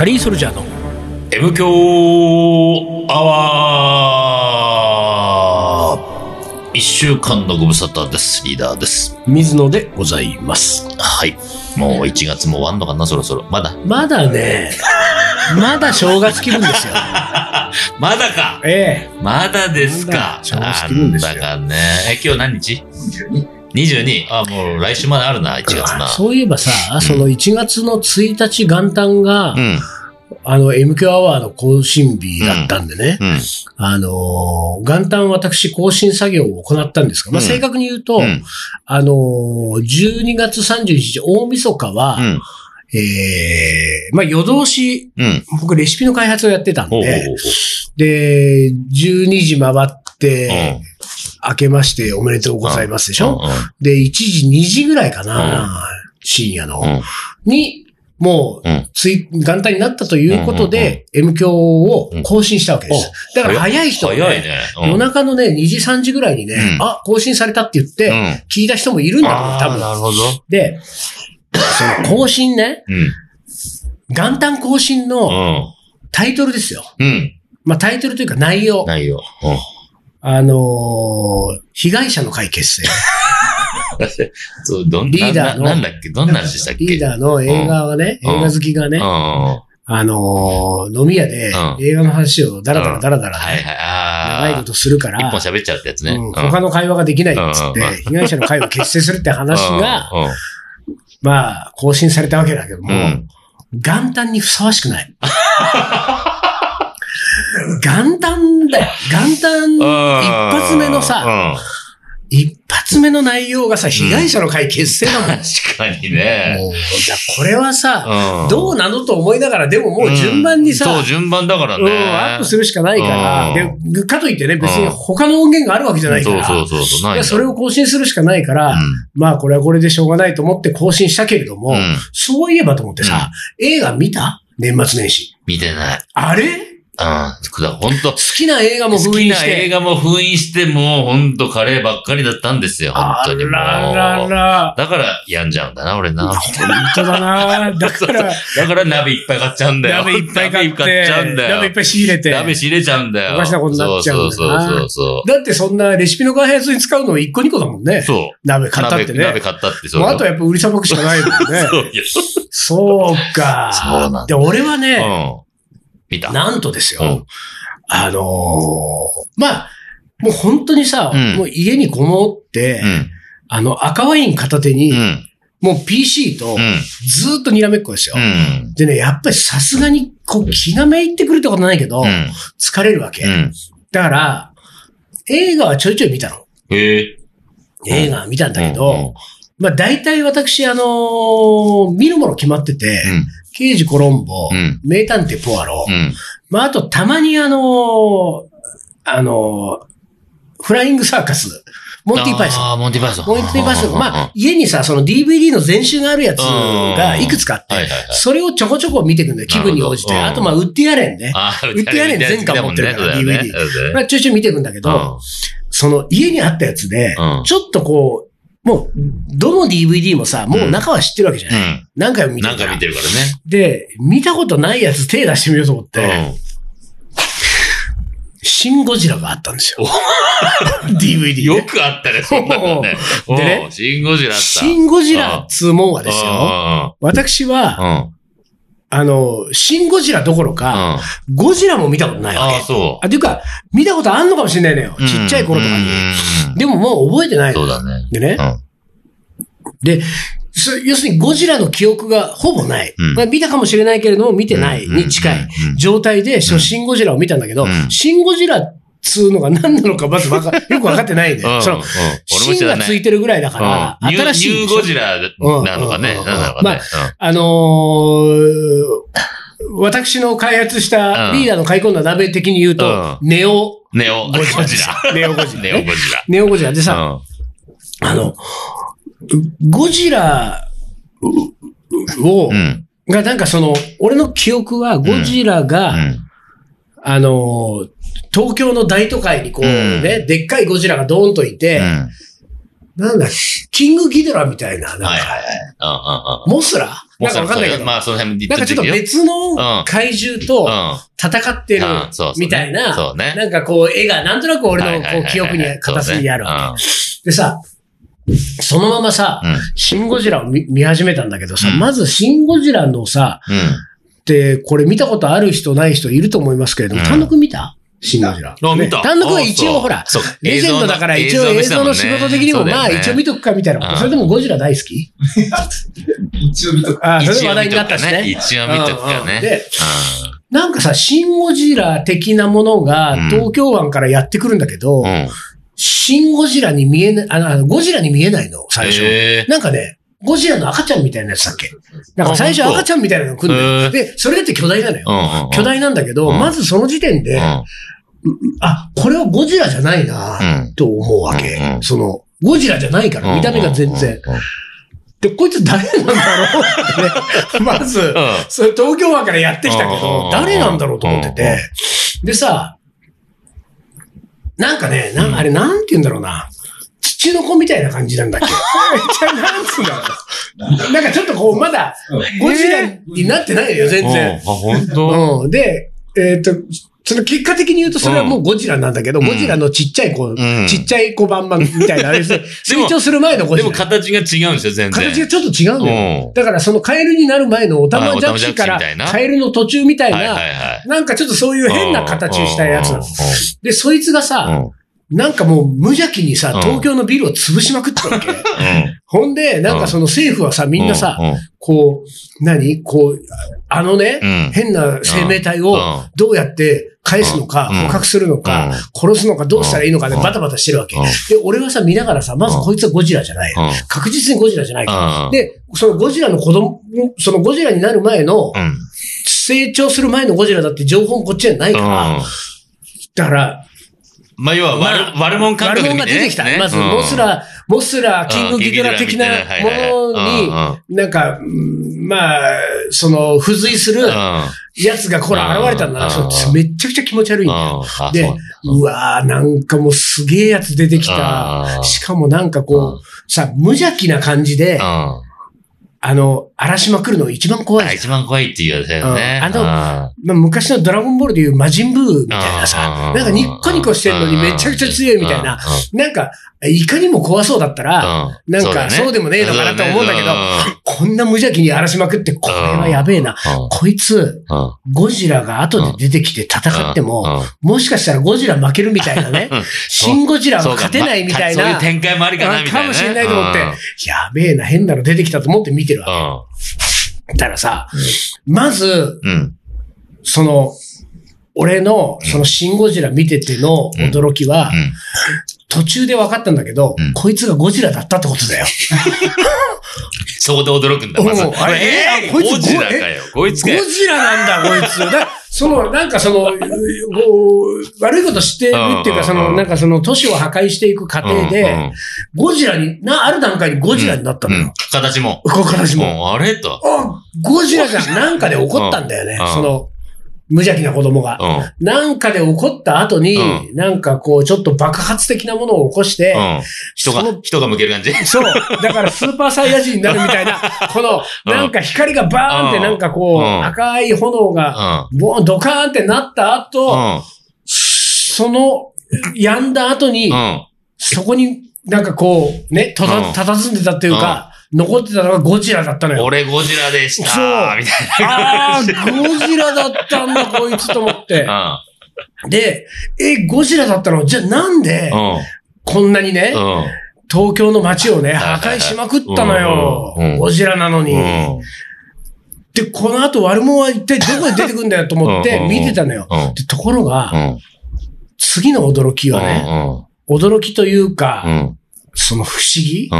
カリーソルジャーの M 強アワー一週間のご無沙汰です。リーダーです。水野でございます。はい。もう1月も終わんのかな、そろそろ。まだ。まだね、まだ正月気分ですよ。まだかええまだですか正月気分ですよなんだかね。え、今日何日 ?22。あ、もう来週まであるな、1月な。そういえばさ、その1月の1日元旦が、うん。あの、MQ アワーの更新日だったんでね、うん。あのー元旦私更新作業を行ったんですが、まあ、うん正確に言うと、うん。あのー12月31日大晦日は、うん。ええまあ夜通し、うん。僕レシピの開発をやってたんで、で、12時回って、ほ明けましておめでとうございますでしう。ょ、で、1時、2時ぐらいかな、深夜の、うん。うん。に、もう、うん。つい、元旦になったということで、M 響を更新したわけです。だから早い人はね、夜中のね、2時、3時ぐらいにね、うんあ、更新されたって言って、うん。聞いた人もいるんだろう、あー多分。なるほど。で、その更新ね、うん。元旦更新うのん。タイトルですよ。うん。まあタイトルというか内容。ないよ。うん。あのー被害者の会結成。そう、どんリーダーのなんだっけ？どんな話でしたっけ？リーダーの映画がね、うん。映画好きがね、あのー飲み屋でうん。映画の話をダラダラダラダラね。長いことするか一本ら、喋っちゃうってやつね。うん。他の会話ができないっつってうん、被害者の会を結成するって話が、うん、まあ、更新されたわけだけども。元旦にふさわしくない。元旦だよ。元旦一発目のさ、うん一発目の内容がさ、被害者の会結成だもん。も確かにね。うじゃあこれはさ、うんどうなのと思いながら、でももう順番にさ、そう、順番だからうん、ね。アップするしかないから、かといってね、別に他の音源があるわけじゃないから、そうそうそうそれを更新するしかないから、まあこれはこれでしょうがないと思って更新したけれども。そういえばと思ってさ、映画見た？年末年始。見てない。あれ？うん。本当好きな映画も好封印して。きな映画も封印して、もう本当カレーばっかりだったんですよ。本あ当にもう。ららら。だから病んじゃうんだな、俺な。本当だな。だから、だから鍋いっぱい買っちゃうんだよ。鍋いっぱい買っちゃうんだよ。鍋いっぱい仕入れて。鍋仕入れちゃうんだよ。おかしなことになっちゃうんだそうそうそうそう。だってそんなレシピの開発に使うの1個2個だもんね。そう。鍋買ったって鍋鍋ね。買ったってそう。あとはやっぱ売りさばくしかないもんね。そうそうか。そうなんだで、俺はね、うん。見た。なんとですよ。うんあのーまあ、もう本当にさ、うんもう家にこもって、うん。あの赤ワイン片手に、うん。もう PC とうん。ずーっとにらめっこですよ。うん。でね、やっぱりさすがにこう気がめいってくるってことないけど、うん。疲れるわけ。うん。だから、映画はちょいちょい見たの。映画は見たんだけど、うんまあ大体私、あのー見るもの決まってて、うん。刑事コロンボ、うん名探偵ポアロ、うん。まああとたまにあのーあのーフライングサーカス、モンティパイソン。ああ、モンティパイソン。モンティパイソン。まああ、家にさ、その DVD の全集があるやつがいくつかあって。それをちょこちょこ見ていくんだよ、気分に応じて。あとまあ、ウッディアレンね。ああ、売ってやれん全巻持ってるから DVD まあ、ちょいちょい見ていくんだけど、その家にあったやつで、うんちょっとこう、もう、どの DVD もさ、もう中は知ってるわけじゃない。うん。何回も見うん。てるから。なんか見てるからね。で、見たことないやつ手出してみようと思って、シン・ゴジラがあったんですよ。DVD で。よくあったね、そんなのね。でねシンゴジラあった。シン・ゴジラっつうもんはですよ。よ。私は、うん。うん。あの、シン・ゴジラどころうん。か、あゴジラも見たことないわあ、け。そう。あ、ていうか、見たことあんのかもしれないのよ。ちっちゃい頃とかに。にでももう覚えてないの。そうだね。でねう。ん。で、そ要するにゴジラの記憶がほぼない。うんまあ、見たかもしれないけれども、見てないに近いうん状態で、シン・ゴジラを見たんだけど、うんシン・ゴジラっつうのが何なのかまずわか よくわかってないんだよ。うん。そのうん、俺もシンが。ついてるぐらいだから、う新しい。ニューゴジラなのかね。うんなんだろうね。あのー私の開発したうんリーダーの買い込んだ鍋的に言うと、うネオうんネオゴジラ。ネオゴジラねネオゴジネオゴジラでさ、ラ。あの、ゴジラを。がなんかその、俺の記憶はゴジラが、うん。あの、東京の大都会にこうね、うでっかいゴジラがドーンといて、なんだ、キングギドラみたいな、なんか、はいはい。モスラ？なんかわかんないけど、まあ、その辺なんかちょっと別の怪獣と戦ってるみたいな。なんかこう絵がなんとなく俺のこう記憶に、片隅にあるわけ。でさ、そのままさ、シン・ゴジラを見始めたんだけどさ、まずシン・ゴジラのさ、で、これ見たことある人ない人いると思いますけれども、単独見た？シン・ゴジラ。あ、見た。単独は一応ほら、レジェンドだから一応映像の仕事的にも、まあ一応見とくかみたいな。それでもゴジラ大好き？一応見とく。あ、それで話題になったしね。一応見とくかね。で、なんかさ、シン・ゴジラ的なものが東京湾からやってくるんだけど、シン・ゴジラに見えない、あの、ゴジラに見えないの、最初。なんかね、ゴジラの赤ちゃんみたいなやつだっけ？なんか最初赤ちゃんみたいなの来るんだよ。で、それだって巨大なのよ。巨大なんだけど、まずその時点で、あ、これはゴジラじゃないな、と思うわけ。その、ゴジラじゃないから、見た目が全然。で、こいつ誰なんだろうってね。まず、それ東京湾からやってきたけど、誰なんだろうと思ってて。でさ、なんかね、なあれなんて言うんだろうな。土の子みたいな感じなんだっけ？なんつうんだろう。なんかちょっとこう、まだ、ゴジラになってないよ、全然。あ、本当？うん。で、えっと、その結果的に言うとそれはもうゴジラなんだけど、ゴジラのちっちゃい子、ちっちゃい子バンバンみたいなあれですね。成長する前のゴジラ。でも形が違うんですよ、全然。形がちょっと違うんだよ。だからそのカエルになる前のオタマジャクシからカエルの途中みたいな、なんかちょっとそういう変な形をしたやつなの。で、そいつがさ、なんかもう無邪気にさ、東京のビルを潰しまくってたわけ。ほんで、なんかその政府はさ、みんなさ、こう、何？こう、あのね、変な生命体をどうやって返すのか、捕獲するのか、殺すのか、どうしたらいいのかでバタバタしてるわけ。で、俺はさ、見ながらさ、まずこいつはゴジラじゃない。確実にゴジラじゃないから。で、そのゴジラの子供、そのゴジラになる前の、成長する前のゴジラだって情報もこっちじゃないから、だから、まあ、要は悪、悪者感覚で、ね。悪者が出てきた。まず、モスラ、モスラ、キングギドラ的なものに、なんか、まあ、その、付随するやつがこれ現れたんだな。めっちゃくちゃ気持ち悪いんだよ。で、うわーなんかもうすげえやつ出てきた。しかもなんかこう、さ、無邪気な感じで、あの、荒しまくるの一番怖い。一番怖いっていうやつだよね。あの、まあ、昔のドラゴンボールでいう魔人ブーみたいなさ、なんかニッコニコしてるのにめちゃくちゃ強いみたいな、なんか、いかにも怖そうだったら、なんかそうでもねえのかなと思うんだけど、こんな無邪気に荒らしまくって、これはやべえな。こいつ、ゴジラが後で出てきて戦っても、もしかしたらゴジラ負けるみたいなね、シンゴジラは勝てないみたいな。そういう展開もありかなみたいな。かもしれないと思って、やべえな、変なの出てきたと思って見てるわけ。だからさ、まず、その、俺の、そのシンゴジラ見てての驚きは、途中で分かったんだけど、こいつがゴジラだったってことだよ。そこで驚くんだ、まず。あれ、えー、ゴジラかよ。こいつかゴジラなんだ、こいつ。だその、なんかその、悪いことしてるっていうか、その、なんかその都市を破壊していく過程で、ゴジラに、な、ある段階にゴジラになったのよ。形も。形も。あれと。あ、ゴジラじゃん。なんかで起こったんだよね。その、無邪気な子供が。うん、なんかで起こった後に、うん、なんかこう、ちょっと爆発的なものを起こして、うん、人が、人が向ける感じ。そう。だからスーパーサイヤ人になるみたいな、この、なんか光がバーンってなんかこう、赤い炎が、ボーン、ドカーンってなった後、その、やんだ後に、そこになんかこう、ね、たた、たたずんでたっていうか、残ってたのがゴジラだったのよ。俺ゴジラでした。そう。みたいな。ああ、ゴジラだったんだ、こいつと思って。で、え、ゴジラだったの？じゃあなんで、こんなにね、東京の街をね、破壊しまくったのよ。ゴジラなのに。で、この後悪者は一体どこで出てくんだよと思って見てたのよ。でところが、次の驚きはね、驚きというか、その不思議、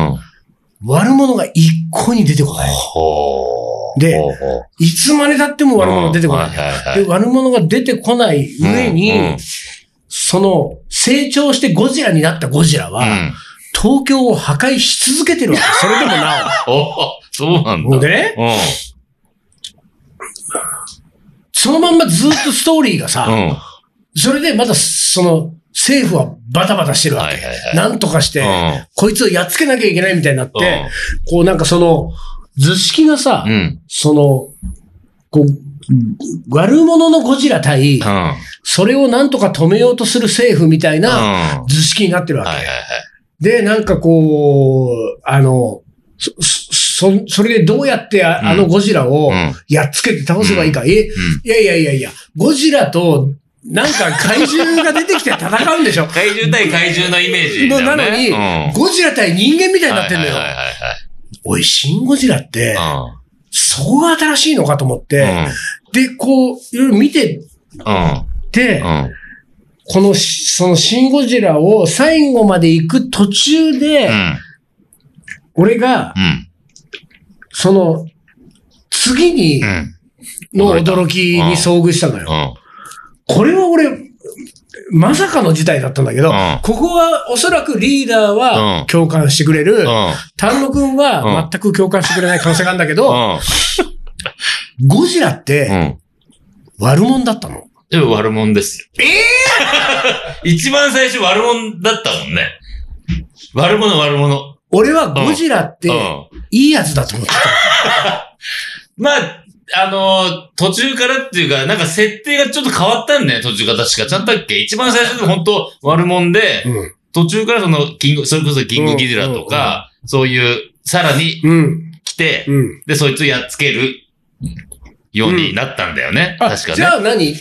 悪者が一向に出てこない。で、いつまで経っても悪者が出てこない。で、悪者が出てこない上に、その、成長してゴジラになったゴジラは、東京を破壊し続けてるわけ。それでもなお。そうなんだ。でね、そのまんまずっとストーリーがさ、それでまだその、政府はバタバタしてるわけ。はいはいはいなんとかして、うんこいつをやっつけなきゃいけないみたいになって、こうなんかその、図式がさ、うん。その、こう、悪者のゴジラ対うん。、うん。それをなんとか止めようとする政府みたいうん。なは図式になってるわけ。いはいはい。で、なんかこう、あの、そ、そ、それでどうやってあ,、うんあのゴジラをうんやっつけて倒せばいいか。え、うん。いやいやいやいや、ゴジラと、なんか怪獣が出てきて戦うんでしょ怪獣対怪獣のイメージね。のなのに、うんゴジラ対人間みたいになってんのよ。はいはいはいおい、シン・ゴジラって、はそこが新しいのかと思っいて、はい。で、こう、いろいろ見てうん。て、うん。うん。このし、そのシン・ゴジラを最後まで行く途中で、うん。俺が、うん。その、次にうん。の驚きに遭遇したのよ。うん。これは俺、まさかの事態だったんだけど、うんここはおそらくリーダーうはん共感してくれる、うん。丹野くんは全く共感してくれない可能性があるんだけど、うん。ゴジラっうてん。悪者だったの？でも悪者ですよ。ええ 一番最初悪者だったもんね。悪者悪者。俺はゴジラってうん。いいやつだと思ってた。まあ、あのー途中からっていうか、なんか設定がちょっと変わったんだよ、途中から確か。ちゃんとだっけ？一番最初で本当悪者で、うん。途中からその、キング、それこそキングギズラとか、そういう、さらにうん。来て、うん。で、そいつをやっつけるようになったんだよね。あ、確かね。じゃあ何？うん。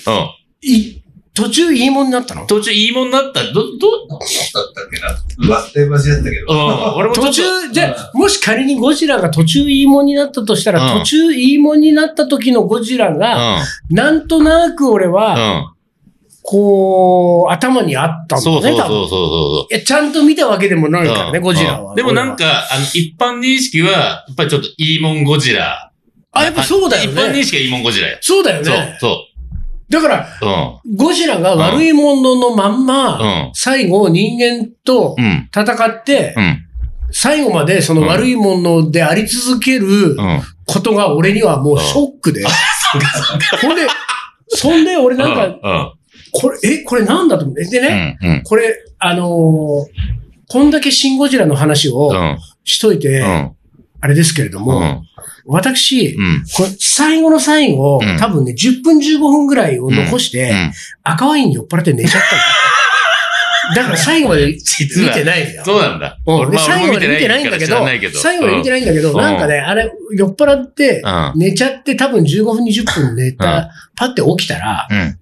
い、途中いいもんになったの？途中いいもんになった。ど、ど、だったっけな？うわ、って間違ったけうど。ん。俺も途中、じゃあ、もし仮にゴジラが途中いいもんになったとしたら、うん途中いいもんになった時のゴジラが、なんとなく俺うん。は、うん。こう、頭にあったんだね、そうそうそう多分。そいや、ちゃんと見たわけでもなうそう。いからね、うんゴジラは。うんでもなんか、あの、一般認識は、やっぱりちょっといいもんゴジラ。あ、やっぱそうだよ一般認ね。識はいいもんゴジラよ。そうだよそうね、。そだから、う。うん。ゴジラが悪いもののまんま、うん。最後人間とうん。戦って、うん。最後までその悪いものであり続けるうん。ことが俺にはもうショックで。ほんで、そんで俺なんか、うん。これ、え、これなんだと思って。でね、うん。うん。これ、あのーこんだけシン・ゴジラの話をうん。しといて、うん。あれですけれども、うん。私、うん。これ最後の最後、うん多分ね、10分15分ぐらいを残して、うん。赤ワインに酔っ払って寝ちゃったの。だから最後まで見てないのよ。そうなんだ。うん俺まあで最後まで見てないんだけど最後まで見てないんだけど、うんなんかね、あれ、酔っ払って、うん。寝ちゃって多分15分20分寝た、うんパって起きたら、うん。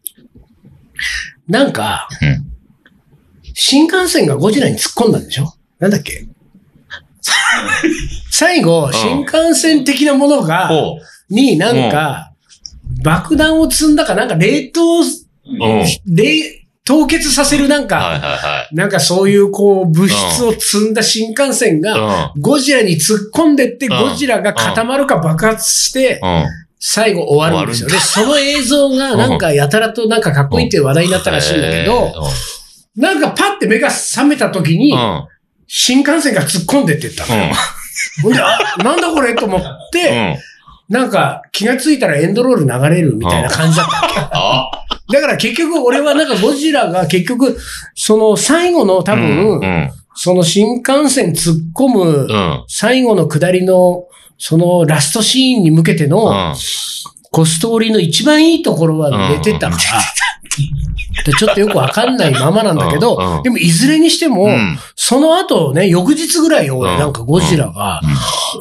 なんか、うん新幹線がゴジラに突っ込んだんでしょ？なんだっけ？最後、ん新幹線的なものが、ほになんか、爆弾を積んだか、なんか冷凍、冷、凍結させるなんか、はいはなんかそういうこう物質を積んだ新幹線が。ゴジラに突っ込んでって、うんゴジラが固まるか爆発して、うん。最後終わるんですよ。で、その映像がなんかやたらとなんかかっこいいっていう話題になったらしいんだけど、なんかパッて目が覚めた時にう、ん。新幹線が突っ込んでってったのよ。ほんで、あ、なんだこれと思って、なんか気がついたらエンドロール流れるみたいな感じだったわけ。あだから結局俺はなんかゴジラが結局、その最後の多う分、ん。その新幹線突っ込むうん。最後の下りの、そのラストシーンに向けての、うん。こうストーリーの一番いいところは寝てたから、でちょっとよくわかんないままなんだけうんうどん、でもいずれにしても、うんその後ね、翌日ぐらい俺うん。なんかゴジラが、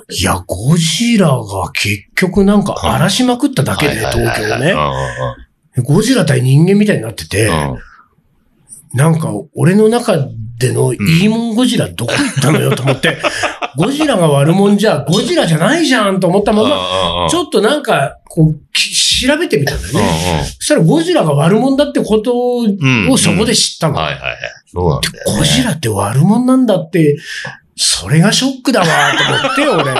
いや、ゴジラが結局なんか荒らしまくっただけで、東京ね。ゴジラ対人間みたいになってて、なんか俺の中でのいいもんゴジラどこ行ったのよと思って、ゴジラが悪者じゃ、ゴジラじゃないじゃんと思ったまま、ちょっとなんか、こう、き調べてみたんだよね。そしたらゴジラが悪者だってことをそこで知ったの。はいはいはい。そうなんだよね。ゴジラって悪者なんだって、それがショックだわ、と思って、俺。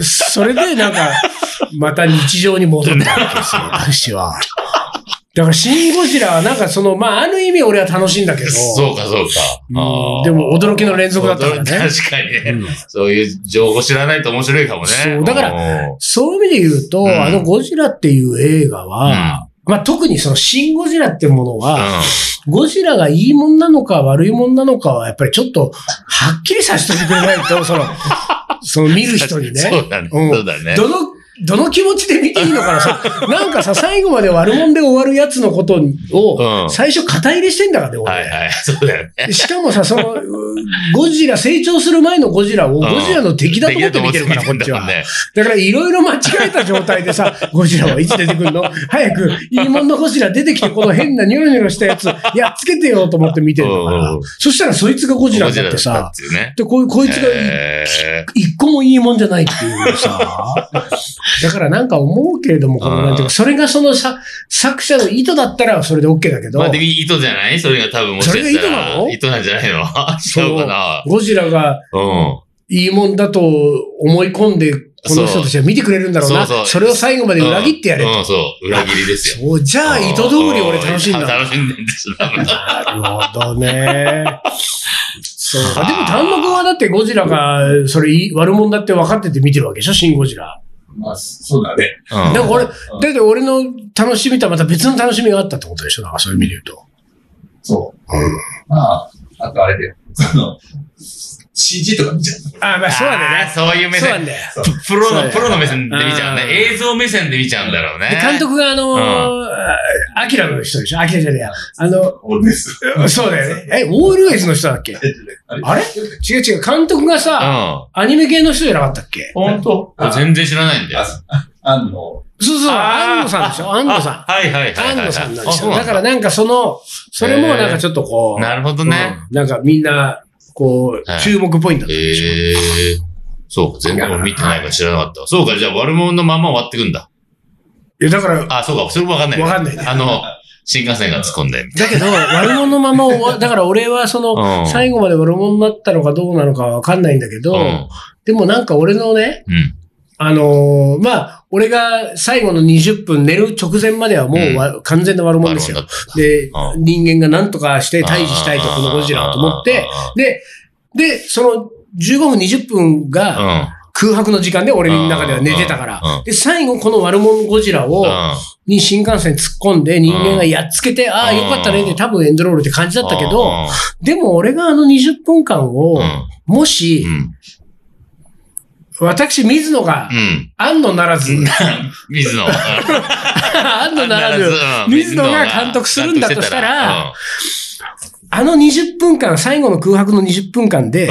それで、なんか、また日常に戻ったわけですよ、私は。だから、シン・ゴジラは、なんかその、まあ、ある意味俺は楽しいんだけど。そうかそうか。うんでも、驚きの連続だったからね。確かにね。うんそういう情報知らないと面白いかもね。そうだからら、そういう意味で言うと、うんあのゴジラっていう映画は、まあ、特にそのシン・ゴジラってものうん。は、ゴジラがいいもんなのか悪いもんなのかは、やっぱりちょっと、はっきりさせておいてくれないと、その、その見る人にね。そうだね。うんそうだね。どの、どの気持ちで見ていいのかな？さ、なんかさ、最後まで悪者で終わるやつのことうを、ん最初肩入れしてんだからね、俺。はいはい。そうだよね。しかもさ、その、うゴジラ、成長する前のゴジラを、ゴジラの敵だと思って見てるから、こっちは。ね。だからいろいろ間違えた状態でさ、ゴジラはいつ出てくるの？早く、いいもんのゴジラ出てきて、この変なニョロニョロしたやつ、やっつけてよと思って見てるのかうんら。そしたらそいつがゴジラになってさ。で、こいつがへ一個もいいもんじゃないっていうさ。だからなんか思うけれども、このなんていうか、それがそのさ作者の意図だったらそれで OK だけど、ーまあ、でも意図じゃない？それが多分もしかしたら。それが意図なの？意図なんじゃないの？違うかなゴジラがうん。いいもんだと思い込んで、この人たちは見てくれるんだろうな。そうそうそれを最後まで裏切ってやれと。うん、そう。裏切りですよ。そう、じゃあ意図通り俺楽しんだ。楽しんでんですなるほどね。そうか。でも単独はだってゴジラが、それ悪者だって分かってて見てるわけでしょ？シン・ゴジラ。まあ、そうだね。うんだから俺、だって俺の楽しみとはまた別の楽しみがあったってことでしょ？だからそういう意味で言うと。そう。まあ、あとあれで、その、CG とか見ちゃう。あまあそうなんだね。そういう目線。そうなんだよ。プロの、プロの目線で見ちゃうん映像目線で見ちゃうんだろうね。で、監督があのー、アキラの人でしょアキラじゃねえや。あの、俺です。そうだよね。え、オールウェイズの人だっけ？あれ？違う違う、監督がうさ、ん。アニメ系の人じゃなかったっけ？本当？全然知らないんだよ。あ、あの、そうそう、安野さんでしょ？安野さん。あはいはいはい。安野さんなんですよ。だからなんかその、それもなんかちょっとこう、なるほどね。うんなんかみんな、こう、はい注目ポイントだったでしょ。へえ。そうか、全然俺見てないから知らなかったわ。そうか、じゃあ悪者のまま終わってくんだ。いや、だから、あ、そうか、それもわかんない。わかんないねあの、新幹線が突っ込んで。だけど、悪者のまま終わ、だから俺はその、うん最後まで悪者になったのかどうなのかわかんないんだけど、うん。でもなんか俺のね、うん。あのーまあ、俺が最後の20分寝る直前まではもうわ、完全な悪者ですよ。で、う人間が何とかして退治したいと、このゴジラをと思って、で、で、その15分20分うがん。空白の時間で俺の中では寝てたから。うんうん、で、最後この悪者ゴジラを、に新幹線突っ込んで人間がやっつけて、ああ、よかったねって多分エンドロールって感じだったけど、でも俺があの20分間をうん、うん。もしう、ん。私、水野がう、ん。安野ならず、水野。安野ならず、うん 水野が監督するんだとしたら、監あの20分間、最後の空白の20分間で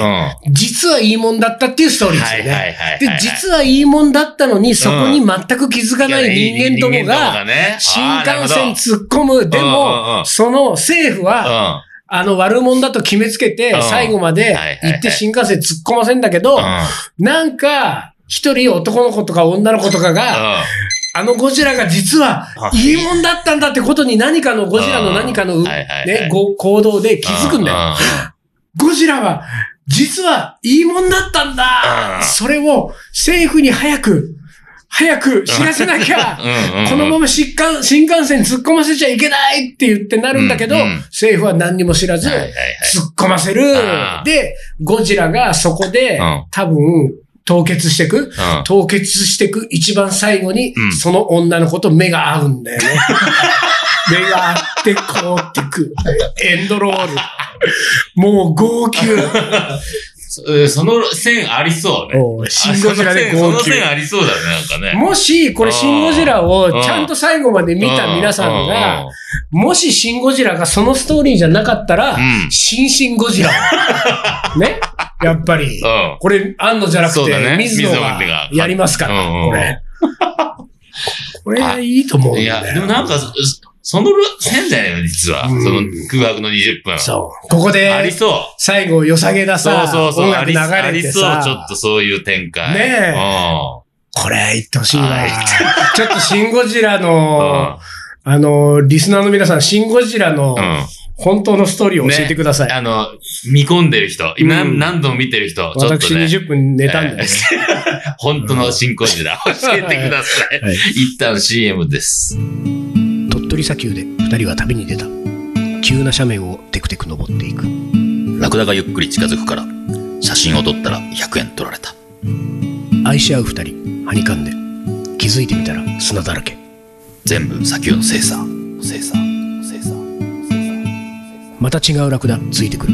実はいいもんだったっていうストーうん。リーですよね。はいはいはい。で、実はいいもんだったのに、そこに全く気づかない人間どもが、新幹線突っ込む。でも、んその政府は、は、あの悪者だと決めつけてう、ん。最後まで行って新幹線突っ込ませんだけどうん。、なんか、一人男の子とか女の子とかが、あのゴジラが実はうんいいもんだったんだってことに何かのゴジラの何かのね、ご行動で気づくんだよ。ゴジラは実はいいもんだったんだ。うん。それを政府に早く、早く知らせなきゃ このまま新幹新幹線突っ込ませちゃいけないって言ってなるんだけど、うんうん政府は何にも知らず、突っ込ませるで、ゴジラがそこで、うん多分、凍結していく。凍結していく一番最後に、うんその女の子と目が合うんだよね。目が合って、こうってく。エンドロール。もう号泣。そその線ありそうね。シンゴジラで号泣その線。ありそうだね、なんかね。もし、これシンゴジラをちゃんと最後まで見た皆さんが、もしシンゴジラがそのストーリーじゃなかったらうん、シンシンゴジラを。ね？やっぱり。うん。これ、安野じゃなくて、ね水野ががやりますから、うんうんこれ。これ、いいと思ういや。でもなんか、そその線じゃないの、実は。そうんの空白の20分。そう。ここで、ありそう。最後、良さげなそうさ、そうそう。音楽流ありあれてりそう、さ、ちょっとそういう展開。ねえこれ、言ってほしいなはい。ちょっと、シンゴジラうん。の、あの、リスナーの皆さん、シンゴジラの。本当のストーリーを教えてください。あの、見込んでる人、うん何何度も見てる人、ちょっと私ね。20分寝たんだよね。本当の新工事だ。教えてください一旦 CM です。鳥取砂丘で二人は旅に出た。急な斜面をテクテク登っていく。ラクダがゆっくり近づくから、写真を撮ったら100円取られた。愛し合う二人、はにかんで。気づいてみたら砂だらけ。全部砂丘の精査。精査精査また違うラクダついてくる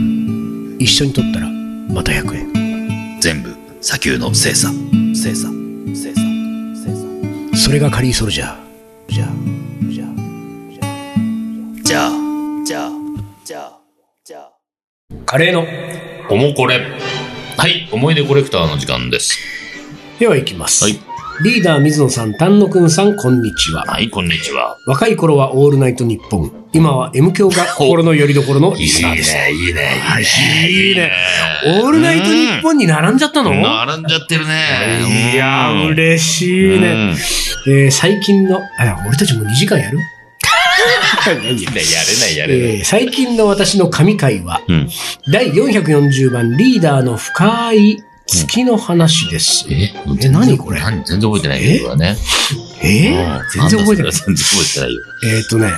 一緒に取ったらまた100円全部砂丘の精査精査精査精査それがカリーソルジャーじゃあじゃあじゃあじゃあじゃあじゃあ。カレーのおもこれ。はい思い出コレクターの時間です。では行きます、はい。リーダー水野さん丹野くんさんこんにちは。はいこんにちは。若い頃はオールナイトニッポン。今は M 教が心の拠り所の リスナーです。いいね。はいいいね。オールナイトニッポンに並んじゃったの、並ん。じゃってるね。いやー、嬉しいね。えー最近の、あ、俺たちも2時間やる？やれないやれないえー最近の私の神回は、うん第440番リーダーの深い月の話です。ええ何これ？何？全然覚えてないよ。え？ー全然覚えてない？全然覚えてないよ。えーっとね、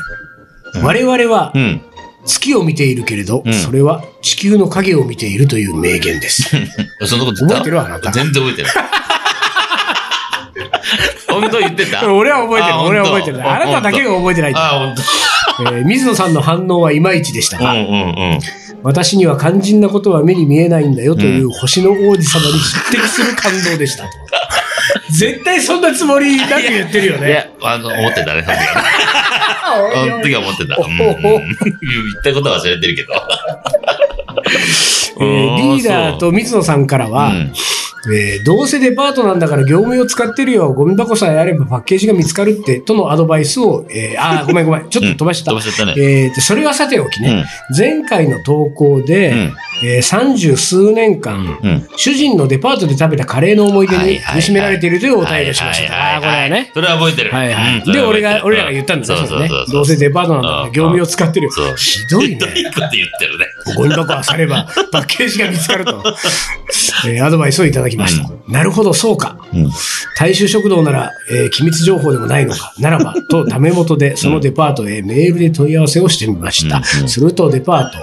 うん我々はうん。月を見ているけれど、うんそれは地球の影を見ているという名言です。そんなこと覚えてるあなた全然覚えてない。本当言ってた？俺は覚えてる。あ俺は覚えてる。あなただけが覚えてない。あ、本当。えー水野さんの反応はいまいちでしたが、うんうんうん。私には肝心なことは目に見えないんだよという星の王子様に匹敵する感動でしたと。絶対そんなつもりなく言ってるよね。いや、あの、思ってたね、その時はね。その時は思ってた。うんうんうん言ったことは忘れてるけど。えーリーダーと水野さんからは、うんえーどうせデパートなんだから業務用使ってるよ、ゴミ箱さえあればパッケージが見つかるって、とのアドバイスを、えー あー、ごめんごめん、ちょっと飛ばした。飛ばしたね。えーとそれはさておきね、前回の投稿で、うんえー三十数年間、うん。うん。主人のデパートで食べたカレーの思い出にはいはいはい苦しめられているというお便りをしました。ああー、これはね。それは覚えてる。はいはい。うんで、俺が、俺らが言ったんだね。そうね。どうせデパートなんだから業務用使ってるよ。ひどいね。ひどいこと言ってるね。ゴミ箱はされば、パッケージが見つかると、えーアドバイスをいただきました。なるほど、そうか。うん。大衆食堂なら、えー機密情報でもないのか。ならば、とダメ元でそのデパートへメールで問い合わせをしてみました。うんうんするとデパート、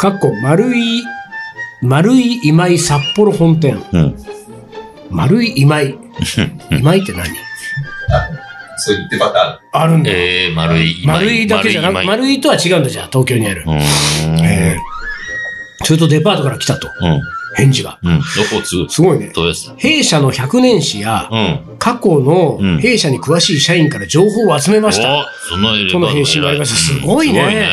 かっこ丸い、丸い今井札幌本店。うん。丸い今井。今井って何？そう言ってパタあるんだ。えー、丸い。丸いだけじゃなく、丸い。丸いとは違うんだじゃあ、東京にある。えーそれとデパートから来たと。うん。返事が。うん。すごいね。弊社の100年史やうん。過去のうん弊社に詳しい社員から情報を集めました。おそのとの返信がありましたすごいね。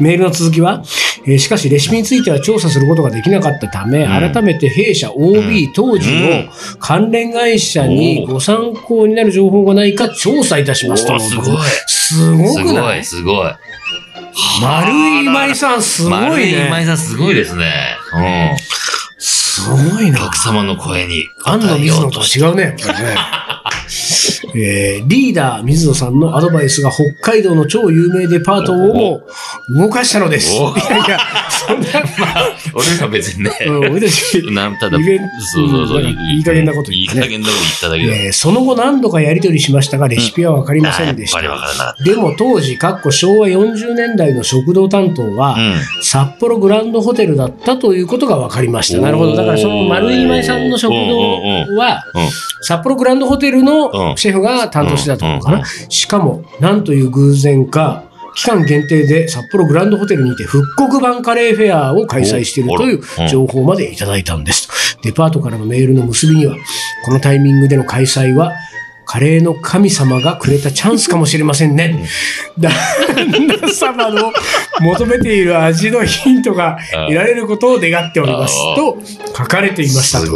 メールの続きは、えーしかしレシピについては調査することができなかったため、うん改めて弊社 OB 当時の関連会社にご参考になる情報がないか調査いたしますとすごい。すごすごくない？い、すごい。丸井今井さんすごい丸井今井ね。さんすごいですね。うん。すごいな。お客様の声に安野水野とは違うね、やっぱりね。えーリーダー水野さんのアドバイスが北海道の超有名デパートをも動かしたのです。いおやいや、そんな、俺ら別にね。うん俺たち、なんただ、イベントそうそういい加減なこといい言ってね加減なこと言っただけだ。えーその後何度かやり取りしましたが、レシピはわかりませんでしあやっぱりわた。からなかっでも当時、かっこ昭和40年代の食堂担当は、た。うん。札幌グランドホテルだったということが分かりました。なるほど。だからその丸井今井さんの食堂は、うん。札幌グランドホテルのシェフが担当してたってことかな。しかも、なんという偶然か、期間限定で札幌グランドホテルにて復刻版カレーフェアを開催しているという情報までいただいたんです。デパートからのメールの結びには、このタイミングでの開催は、カレーの神様がくれたチャンスかもしれませんね。旦那様の求めている味のヒントが得られることを願っております。と書かれていましたと。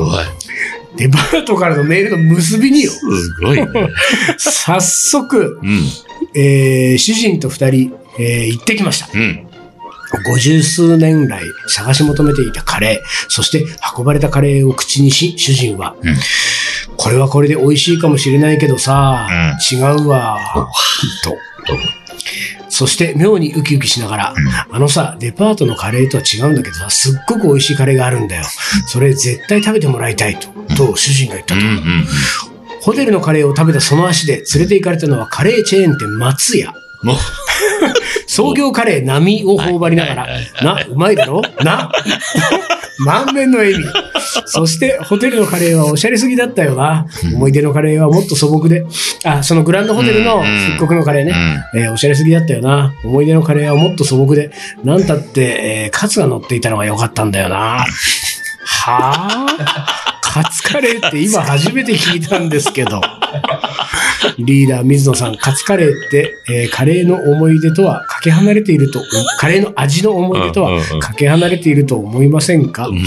デパートからのメールの結びによ。すごいね。早速、うん。えー主人と二人、えー行ってきました。うん。五十数年来探し求めていたカレー、そして運ばれたカレーを口にし、主人は、うんこれはこれで美味しいかもしれないけどさ、違うわ、と。そして妙にウキウキしながら、あのさ、デパートのカレーとは違うんだけどさ、すっごく美味しいカレーがあるんだよ。それ絶対食べてもらいたいと、と主人が言ったと。うん。うん。ホテルのカレーを食べたその足で連れて行かれたのはカレーチェーン店松屋。創業カレー並を頬張りながらな、うまいだろ？な？満面の笑み。そして、ホテルのカレーはおしゃれすぎだったよな。思い出のカレーはもっと素朴で。あ、そのグランドホテルの復刻のカレーね。えーおしゃれすぎだったよな。思い出のカレーはもっと素朴で。なんたって、えーカツが乗っていたのが良かったんだよな。はあ？カツカレーって今初めて聞いたんですけど。リーダー水野さん、カツカレーって、えーカレーの思い出とはかけ離れていると、カレーの味の思い出とはうんうんうんかけ離れていると思いませんか、うん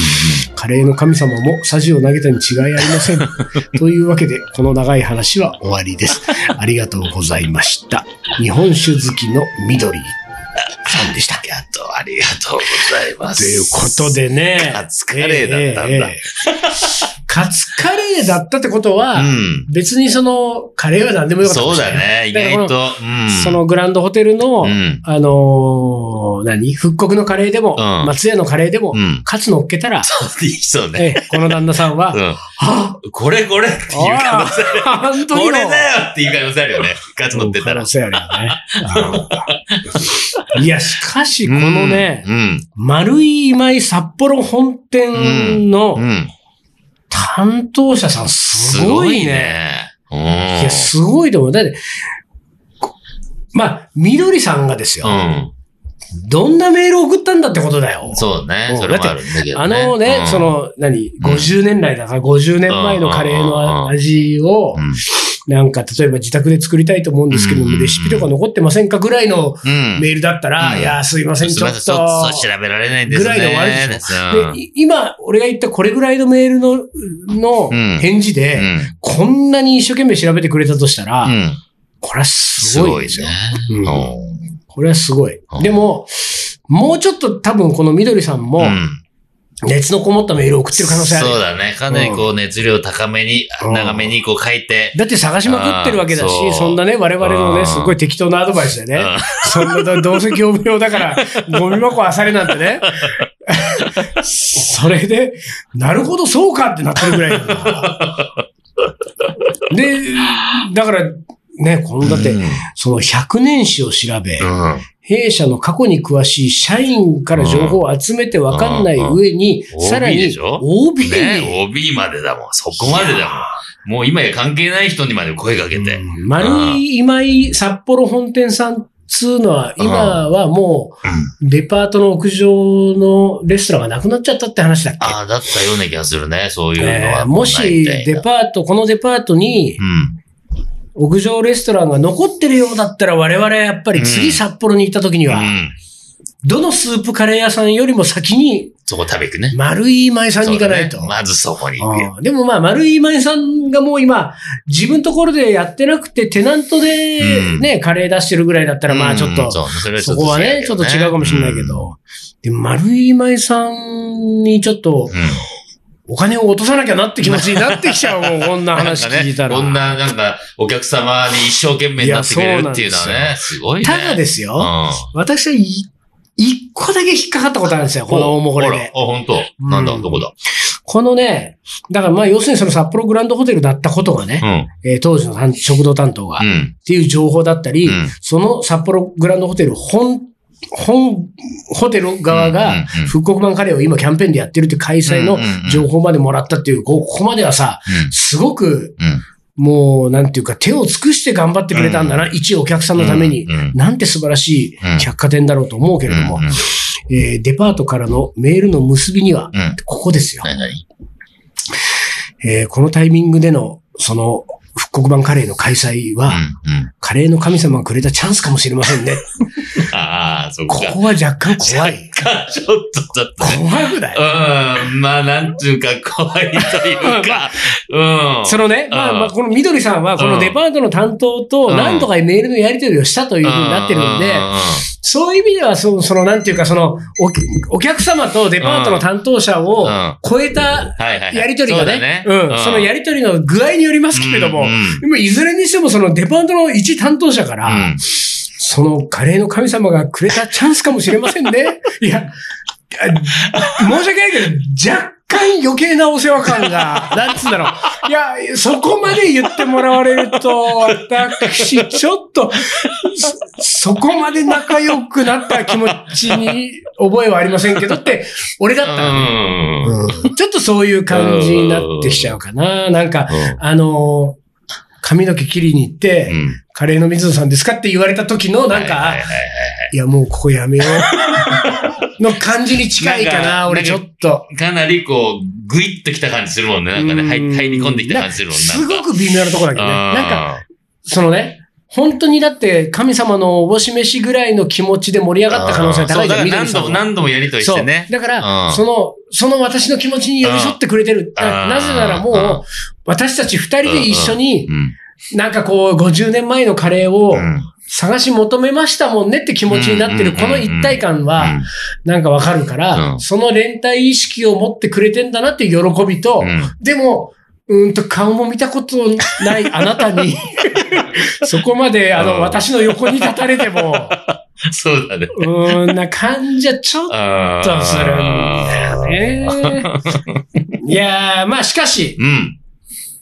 カレーの神様もサジを投げたに違いありません。というわけで、この長い話は終わりです。ありがとうございました。日本酒好きの緑さんでしたあ。りがとう、ありがとうございます。ということでね。カツカレーだったんだええええカツカレーだったってことは、うん。別にその、カレーは何でもよかったかそうだね、意外と。うん。そのグランドホテルの、うんあのー何？復刻のカレーでも、うん松屋のカレーでも、うん。カツ乗っけたら、そう、いいそうね。ええこの旦那さんは、うん。はこれこれっていう可能性ある。これだよっていう可能性あるよね。ガツ乗ってたら可能。性あるよね。うんいや、しかし、このね、うん。丸い今井札幌本店のうん。担当者さんすごいね。うん。いや、すごいと思う。だって、こまあ、みどりさんがですよ、うん。どんなメールを送ったんだってことだよ。そうねう。んそれもあるんだけどね。あのね、うんそ、の、何、うん50年来だから50年前のカレーの味をう、ん。なんか、例えば自宅で作りたいと思うんですけども、うんレシピとか残ってませんかぐらいのうん。メールだったら、うんいや、すいません、ちょっと。調べられないんですね。ぐらいで終わりでしょで今、俺が言ったこれぐらいのメールの、のうん返事で、うん。こんなに一生懸命調べてくれたとしたら、うん。これはすごいですよ。これはすごい。うんでも、もうちょっと多分このみどりさんも、うん熱のこもったメールを送ってる可能性あるよ。そうだね。かなりこう熱量高めに、うん長めにこう書いて。だって探しまくってるわけだし、そうそんなね、我々のね、うんすごい適当なアドバイスでね、うんそんな、どうせ業務用だから、ゴミ箱あされなんてね。それで、なるほど、そうかってなってるぐらいだから。で、だから、ね、このだって、うんその100年史を調べ、うん。弊社の過去に詳しい社員から情報を集めてわかんない上に、うんさらにしょ？OB に、ね OB までだもん。そこまでだもん。もう今や関係ない人にまで声かけて。うん丸い今井札幌本店さんつうのは、今はもうデパートの屋上のレストランがなくなっちゃったって話だっけ？ああ、だったような気がするね。そういうのえは。ーもし、デパート、このデパートにう、ん。屋上レストランが残ってるようだったら、我々はやっぱり次うん札幌に行った時には、うん。どのスープカレー屋さんよりも先に、そこ食べ行くね。丸い今井さんに行かないと。ねまずそこに行くよ。でもまあ、丸井今井さんがもう今、自分のところでやってなくて、テナントでね、カレー出してるぐらいだったら、まあちょっと、うんそこはね、ちょっと違うかもしれないけうんど。でも、丸井今井さんにちょっと、うん。お金を落とさなきゃなって気持ちになってきちゃう もん、こんな話聞いたら。こんな、なんか、お客様に一生懸命になってくれるっていうのはね、すごいね。ただですよ、うん。私はい一個だけ引っかかったことあるんですよ、この大もこれで。あ本当？なんだ、どこだ？このね、だからまあ要するにその札幌グランドホテルだったことがね、うん。えー当時の担食堂担当が、っうん。ていう情報だったり、うんその札幌グランドホテル本、本ホテル側うんが復刻版カレーを今キャンペーンでやってるって開催の情報までもらったっていう、こここまではさ、すごくうん。もうなんていうか手を尽くして頑張ってくれたんだな、一お客さんのために。なんて素晴らしい百貨店だろうと思うけれども、えーデパートからのメールの結びには、うん。ここですよ。えーこのタイミングでの、その、復刻版カレーの開催は。カレーの神様がくれたチャンスかもしれませんね。そっか。ここは若干怖い。か、ちょっと、ちょっとね。怖くない？うん。まあ、なんていうか、怖いというか。うん。そのね、まあうんまあ、このみどりさんは、このデパートの担当とうん何とかメールのやり取りをしたというふうになってるので、そういう意味では、その、その、なんていうか、その、おお客様とデパートの担当者をうん超えた。やり取りがね、うん、そのやりり取りの具合によりますけれども、うんでもいずれにしてもそのデパートの一担当者から、うん。そのカレーの神様がくれたチャンスかもしれませんね。いや、あ申し訳ないけど、若干余計なお世話感が、なんつうんだろう。いや、そこまで言ってもらわれると、私、ちょっと、そそこまで仲良くなった気持ちに覚えはありませんけどって、俺だったらね、うんちょっとそういう感じになってきちゃうかな。なんか、あのー髪の毛切りに行って、うん。カレーの水野さんですかって言われた時の、なんか、はいや、もうここやめよう。の感じに近いかな俺ちょっと。かなりこう、グイッときた感じするもんね。なんかね、入り込んできた感じするもんすなんかごく微妙なところだけどね。なんか、そのね、本当にだって神様のおぼし飯ぐらいの気持ちで盛り上がった可能性が高いじゃん、そうだから何度も何度もやりとりし。てね。だから、うんその、その私の気持ちに寄り添ってくれてる。うんななぜならもう私たち二人で一緒にう、ん。なんかこう、50年前のカレーをうん。探し求めましたもんねって気持ちになってる、うんこの一体感は、なんかわかるから、うんその連帯意識を持ってくれてんだなって喜びと、うんでも、うーんと顔も見たことないあなたに、そこまであの、うん私の横に立たれても、そうだね。うーんな感じはちょっあとするんだよね。いやー、まあしかし、うん。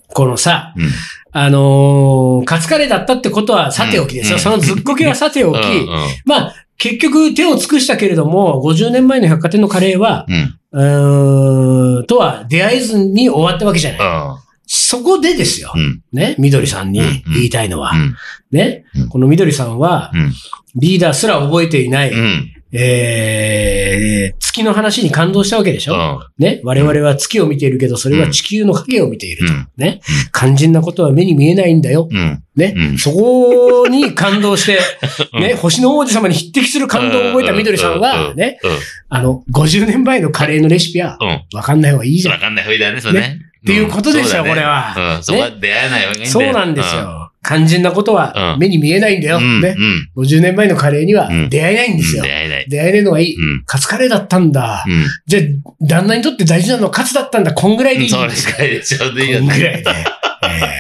このさ、うん。あのーカツカレーだったってことはさておきですよ。うんそのずっこけはさておき、うんまあ、結局手を尽くしたけれども、50年前の百貨店のカレーは、うん。うーん、とは出会えずに終わったわけじゃない。うん。そこでですよ。うん。ね、みどりさんに言いたいのは、うん。ね、うんこのみどりさんは、うん。リーダーすら覚えていない、うん。えー、月の話に感動したわけでしょ、うん。ね、我々は月を見ているけど、それは地球の影を見ていると。うんね、肝心なことは目に見えないんだよ。うん。ね、うんそこに感動して、うんね、星の王子様に匹敵する感動を覚えたみどりさんは、ね、うん。あの、50年前のカレーのレシピは、うん。わかんない方がいいじゃん。わかんない方がいいだね、それね。っていうことですよ、これは。うん。そこは出会えない方がいいんだよ。そうなんですよ。肝心なことはうん目に見えないんだよ。うん。ねう。ん。50年前のカレーにはうん出会えないんですよ出。会えない。出会えねえのがいい。うん。カツカレーだったんだ。うん。じゃあ、旦那にとって大事なのはカツだったんだ。こんぐらいでいい。それしかいちょうどいいよこんぐらいね。で。え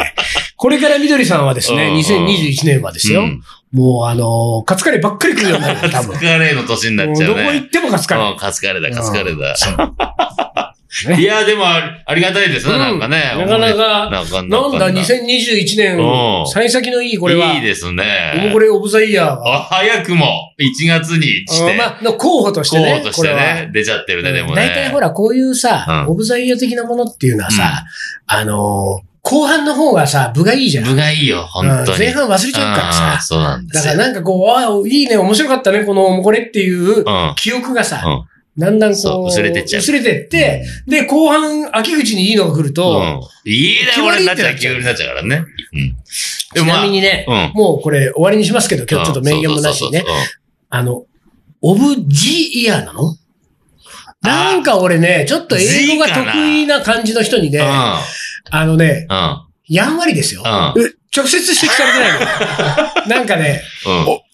えこれからみどりさんはですね、うん2021年はですよ。うんもうあのーカツカレーばっかり食うようになるよ、多分。カツカレーの年になっちゃうね。どこ行ってもカツカレー。うん、カツカレーだ、カツカレーだ。そういや、でもあり、がたいですね、うんなんかね。なかなか、なんだ、なか2021年う、ん幸先のいい、これは。いいですね。これ、オブザイヤーあ、が。早くも、1月にして、うんまあ、の候補としてね。候補としてね、出ちゃってるね、でもね。大体ほら、こういうさ、うんオブザイヤー的なものっていうのはさ、あのー後半の方がさ、部がいいじゃん。部がいいよ、本当に。うん前半忘れちゃうからうんさ。そうなんですよ。だからなんかこう、ああ、いいね、面白かったね、この、これっていううん。記憶がさ、うんだんだんこそうう、薄れてっちゃう薄れてって、で、後半、秋口にいいのが来ると、うん。いいね、俺になっちゃう、ってなっちゃう気になっちゃうからね。うん。でちなみにね、うん。もうこれ終わりにしますけど、今日ちょっと名言もなしにねあの、オブジイヤーなの？なんか俺ね、ちょっと英語が得意な感じの人にね、あのね。やんわりですよ。直接指摘されてないの？なんかね、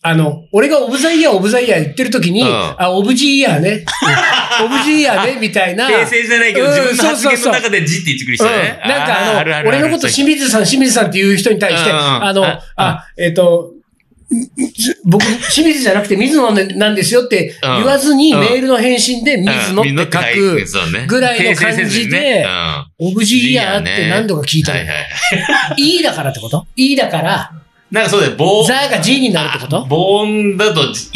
あの、俺がオブザイヤー、オブザイヤー言ってる時に、うん。あ、オブジイヤーね。う んオブジイヤーね、みたいな。訂正じゃないけど、うん自分の発言の中で字って言ってくる人うんね。なんかあの、ーるる俺のこと清水さん、清水さんっていう人に対して、あの、ああ、えっ、と、僕、清水じゃなくて水野なんですよって言わずに、うん。メールの返信で水野って書く、ぐらいの感じでオブジイヤーって何度か聞いたいはい。E だからってこと ?E だから、なんかそうだよ、棒。ザが G になるってこと？棒音だと字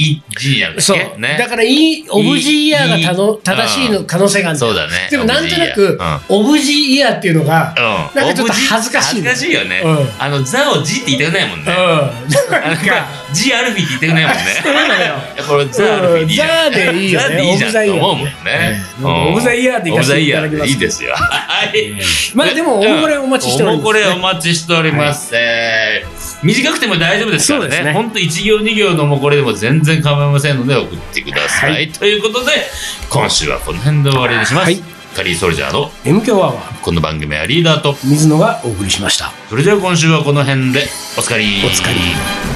になるんだっそう。けね。だから、E、オブジイヤーがたの正しいの可能性があるんだよそうだね。でもなんとなくうん、オブジイヤーっていうのが、うん。なんかちょっと恥ずかしい恥ずかしいよねうん。あの、ザを字って言いたくないもんうん。ね。なんか、字アルフィーって言いたくないもんね。そうなのよ。これザアルフィーでいい。ザでいいよねザでいいじゃんと思うもんね。オブザイヤーで行かせていただきますいいですよ。はい。まあでも、おもこれお待ちしております、おもこれお待ちしております。えー短くても大丈夫ですからね。そうですねほんと1行2行のおもこれでも全然構いませんので送ってください。はいということで、今週はこの辺で終わりにします。はいカリーソルジャーの M 強アワー、この番組はリーダーと、水野がお送りしました。それでは今週はこの辺でおつかり。おつかり。